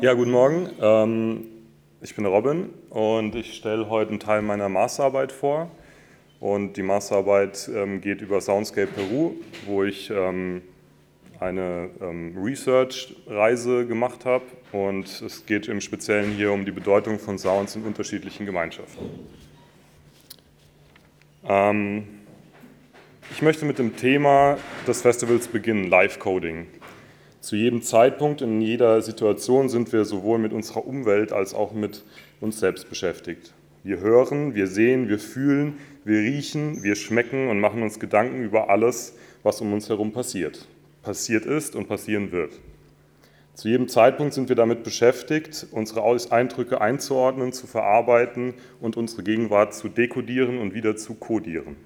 Ja, guten Morgen. Ähm, ich bin Robin und ich stelle heute einen Teil meiner Masterarbeit vor. Und die Masterarbeit ähm, geht über Soundscape Peru, wo ich ähm, eine Research-Reise gemacht habe. Und es geht im Speziellen hier um die Bedeutung von Sounds in unterschiedlichen Gemeinschaften. ich möchte mit dem Thema des Festivals beginnen, Live-Coding. Zu jedem Zeitpunkt, in jeder Situation sind wir sowohl mit unserer Umwelt als auch mit uns selbst beschäftigt. Wir hören, wir sehen, wir fühlen, wir riechen, wir schmecken und machen uns Gedanken über alles, was um uns herum passiert, passiert ist und passieren wird. Zu jedem Zeitpunkt sind wir damit beschäftigt, unsere Eindrücke einzuordnen, zu verarbeiten und unsere Gegenwart zu dekodieren und wieder zu kodieren.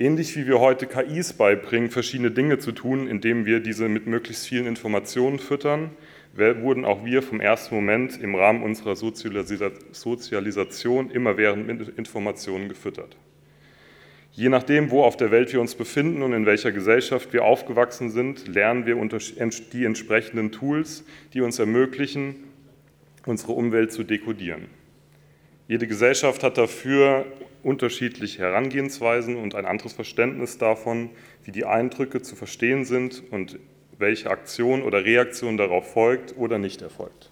Ähnlich wie wir heute KIs beibringen, verschiedene Dinge zu tun, indem wir diese mit möglichst vielen Informationen füttern, wurden auch wir vom ersten Moment im Rahmen unserer Sozialisation immerwährend mit Informationen gefüttert. Je nachdem, wo auf der Welt wir uns befinden und in welcher Gesellschaft wir aufgewachsen sind, lernen wir die entsprechenden Tools, die uns ermöglichen, unsere Umwelt zu dekodieren. Jede Gesellschaft hat dafür unterschiedliche Herangehensweisen und ein anderes Verständnis davon, wie die Eindrücke zu verstehen sind und welche Aktion oder Reaktion darauf folgt oder nicht erfolgt.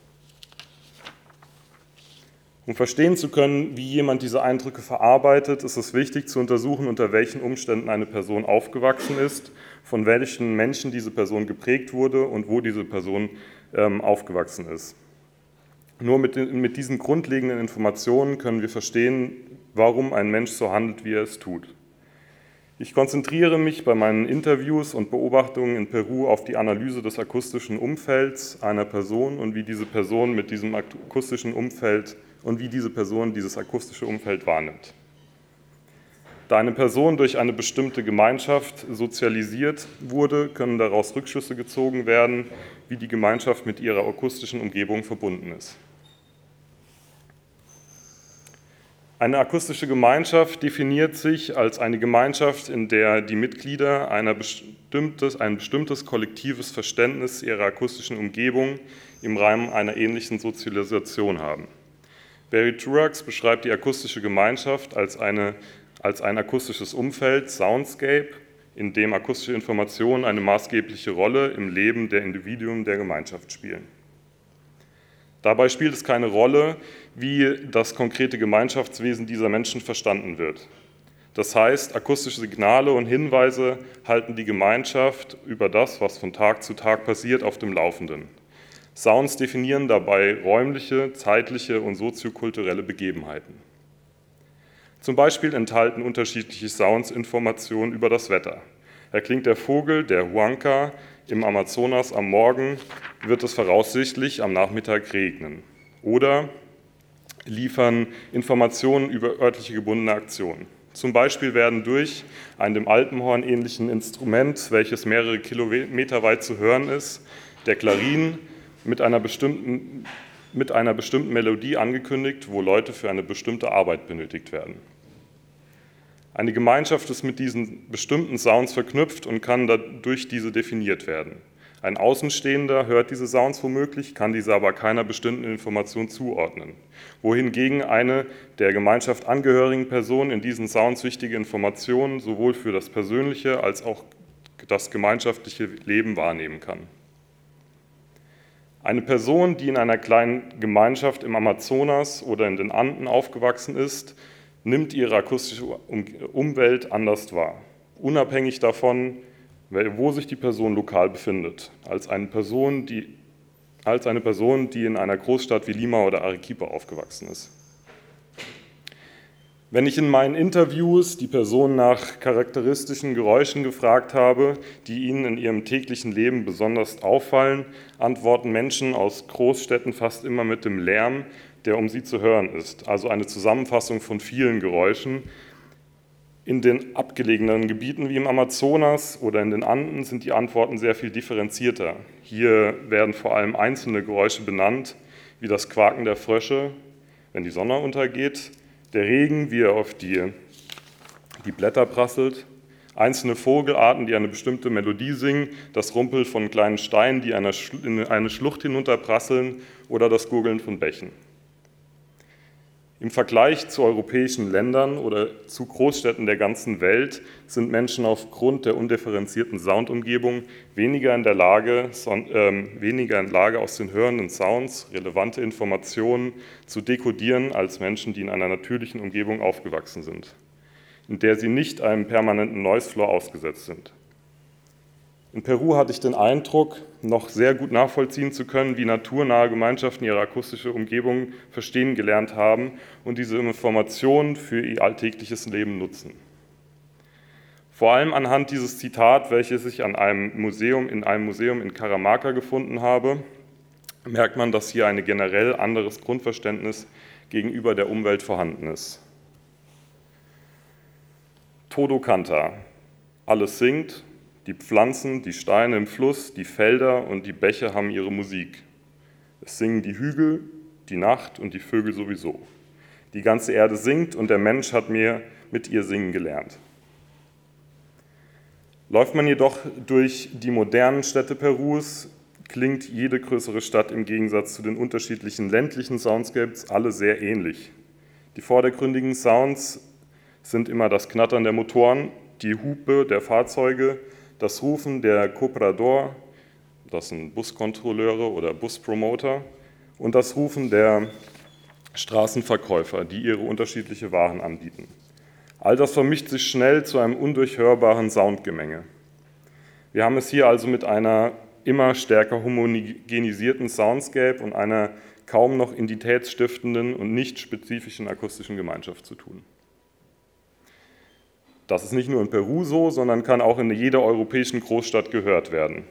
Um verstehen zu können, wie jemand diese Eindrücke verarbeitet, ist es wichtig zu untersuchen, unter welchen Umständen eine Person aufgewachsen ist, von welchen Menschen diese Person geprägt wurde und wo diese Person ähm, aufgewachsen ist. Nur mit, mit diesen grundlegenden Informationen können wir verstehen, warum ein Mensch so handelt, wie er es tut. Ich konzentriere mich bei meinen Interviews und Beobachtungen in Peru auf die Analyse des akustischen Umfelds einer Person und wie diese Person mit diesem akustischen Umfeld und wie diese Person dieses akustische Umfeld wahrnimmt. Da eine Person durch eine bestimmte Gemeinschaft sozialisiert wurde, können daraus Rückschlüsse gezogen werden, wie die Gemeinschaft mit ihrer akustischen Umgebung verbunden ist. Eine akustische Gemeinschaft definiert sich als eine Gemeinschaft, in der die Mitglieder bestimmtes, ein bestimmtes kollektives Verständnis ihrer akustischen Umgebung im Rahmen einer ähnlichen Sozialisation haben. Barry Truax beschreibt die akustische Gemeinschaft als, eine, als ein akustisches Umfeld, Soundscape, in dem akustische Informationen eine maßgebliche Rolle im Leben der Individuen der Gemeinschaft spielen. Dabei spielt es keine Rolle, wie das konkrete Gemeinschaftswesen dieser Menschen verstanden wird. Das heißt, akustische Signale und Hinweise halten die Gemeinschaft über das, was von Tag zu Tag passiert, auf dem Laufenden. Sounds definieren dabei räumliche, zeitliche und soziokulturelle Begebenheiten. Zum Beispiel enthalten unterschiedliche Sounds Informationen über das Wetter. Erklingt der Vogel, der Huanca, im Amazonas am Morgen, wird es voraussichtlich am Nachmittag regnen. Oder liefern Informationen über örtliche gebundene Aktionen. Zum Beispiel werden durch ein dem Alpenhorn ähnlichen Instrument, welches mehrere Kilometer weit zu hören ist, der Klarin mit einer bestimmten, mit einer bestimmten Melodie angekündigt, wo Leute für eine bestimmte Arbeit benötigt werden. Eine Gemeinschaft ist mit diesen bestimmten Sounds verknüpft und kann dadurch diese definiert werden. Ein Außenstehender hört diese Sounds womöglich, kann diese aber keiner bestimmten Information zuordnen. Wohingegen eine der Gemeinschaft angehörigen Person in diesen Sounds wichtige Informationen sowohl für das persönliche als auch das gemeinschaftliche Leben wahrnehmen kann. Eine Person, die in einer kleinen Gemeinschaft im Amazonas oder in den Anden aufgewachsen ist, nimmt ihre akustische Umwelt anders wahr, unabhängig davon, wo sich die Person lokal befindet, als eine Person, die, als eine Person, die in einer Großstadt wie Lima oder Arequipa aufgewachsen ist. Wenn ich in meinen Interviews die Person nach charakteristischen Geräuschen gefragt habe, die ihnen in ihrem täglichen Leben besonders auffallen, antworten Menschen aus Großstädten fast immer mit dem Lärm, der um sie zu hören ist, also eine Zusammenfassung von vielen Geräuschen, in den abgelegenen Gebieten wie im Amazonas oder in den Anden sind die Antworten sehr viel differenzierter. Hier werden vor allem einzelne Geräusche benannt, wie das Quaken der Frösche, wenn die Sonne untergeht, der Regen, wie er auf die, die Blätter prasselt, einzelne Vogelarten, die eine bestimmte Melodie singen, das Rumpel von kleinen Steinen, die in eine Schlucht hinunterprasseln oder das Gurgeln von Bächen. Im Vergleich zu europäischen Ländern oder zu Großstädten der ganzen Welt sind Menschen aufgrund der undifferenzierten Soundumgebung weniger in der Lage, äh, weniger in Lage aus den hörenden Sounds relevante Informationen zu dekodieren als Menschen, die in einer natürlichen Umgebung aufgewachsen sind in der sie nicht einem permanenten Noise Floor ausgesetzt sind. In Peru hatte ich den Eindruck, noch sehr gut nachvollziehen zu können, wie naturnahe Gemeinschaften ihre akustische Umgebung verstehen gelernt haben und diese Informationen für ihr alltägliches Leben nutzen. Vor allem anhand dieses Zitat, welches ich an einem Museum, in einem Museum in Caramaka gefunden habe, merkt man, dass hier ein generell anderes Grundverständnis gegenüber der Umwelt vorhanden ist. Todo canta. Alles singt, die Pflanzen, die Steine im Fluss, die Felder und die Bäche haben ihre Musik. Es singen die Hügel, die Nacht und die Vögel sowieso. Die ganze Erde singt und der Mensch hat mir mit ihr singen gelernt. Läuft man jedoch durch die modernen Städte Perus, klingt jede größere Stadt im Gegensatz zu den unterschiedlichen ländlichen Soundscapes alle sehr ähnlich. Die vordergründigen Sounds sind immer das Knattern der Motoren, die Hupe der Fahrzeuge, das Rufen der Coprador, das sind Buskontrolleure oder Buspromoter, und das Rufen der Straßenverkäufer, die ihre unterschiedliche Waren anbieten. All das vermischt sich schnell zu einem undurchhörbaren Soundgemenge. Wir haben es hier also mit einer immer stärker homogenisierten Soundscape und einer kaum noch identitätsstiftenden und nicht spezifischen akustischen Gemeinschaft zu tun. Das ist nicht nur in Peru so, sondern kann auch in jeder europäischen Großstadt gehört werden.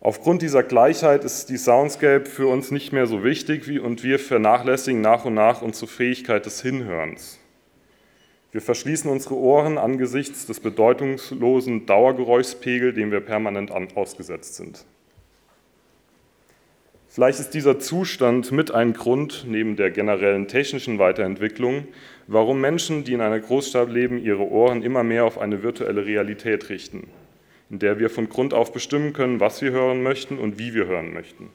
Aufgrund dieser Gleichheit ist die Soundscape für uns nicht mehr so wichtig und wir vernachlässigen nach und nach unsere Fähigkeit des Hinhörens. Wir verschließen unsere Ohren angesichts des bedeutungslosen Dauergeräuschpegels, dem wir permanent ausgesetzt sind. Vielleicht ist dieser Zustand mit ein Grund, neben der generellen technischen Weiterentwicklung, warum Menschen, die in einer Großstadt leben, ihre Ohren immer mehr auf eine virtuelle Realität richten, in der wir von Grund auf bestimmen können, was wir hören möchten und wie wir hören möchten.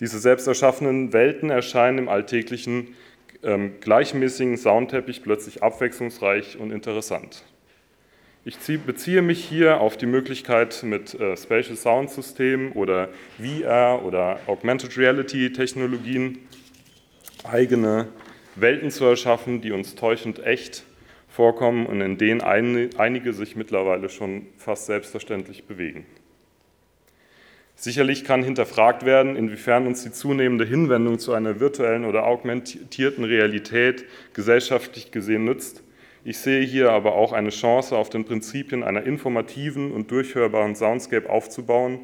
Diese selbst erschaffenen Welten erscheinen im alltäglichen ähm, gleichmäßigen Soundteppich plötzlich abwechslungsreich und interessant. Ich beziehe mich hier auf die Möglichkeit, mit äh, Spatial Sound Systemen oder VR oder Augmented Reality Technologien eigene Welten zu erschaffen, die uns täuschend echt vorkommen und in denen einige sich mittlerweile schon fast selbstverständlich bewegen. Sicherlich kann hinterfragt werden, inwiefern uns die zunehmende Hinwendung zu einer virtuellen oder augmentierten Realität gesellschaftlich gesehen nützt ich sehe hier aber auch eine Chance, auf den Prinzipien einer informativen und durchhörbaren Soundscape aufzubauen,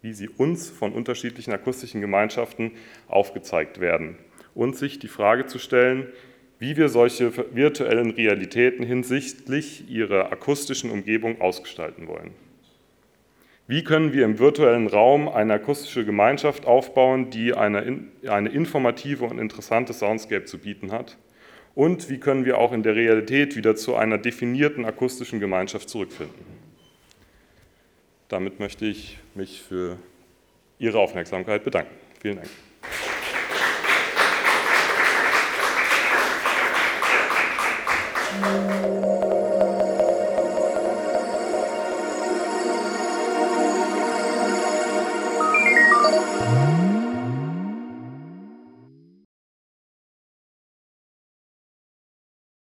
wie sie uns von unterschiedlichen akustischen Gemeinschaften aufgezeigt werden. Und sich die Frage zu stellen, wie wir solche virtuellen Realitäten hinsichtlich ihrer akustischen Umgebung ausgestalten wollen. Wie können wir im virtuellen Raum eine akustische Gemeinschaft aufbauen, die eine, eine informative und interessante Soundscape zu bieten hat? Und wie können wir auch in der Realität wieder zu einer definierten akustischen Gemeinschaft zurückfinden? Damit möchte ich mich für Ihre Aufmerksamkeit bedanken. Vielen Dank.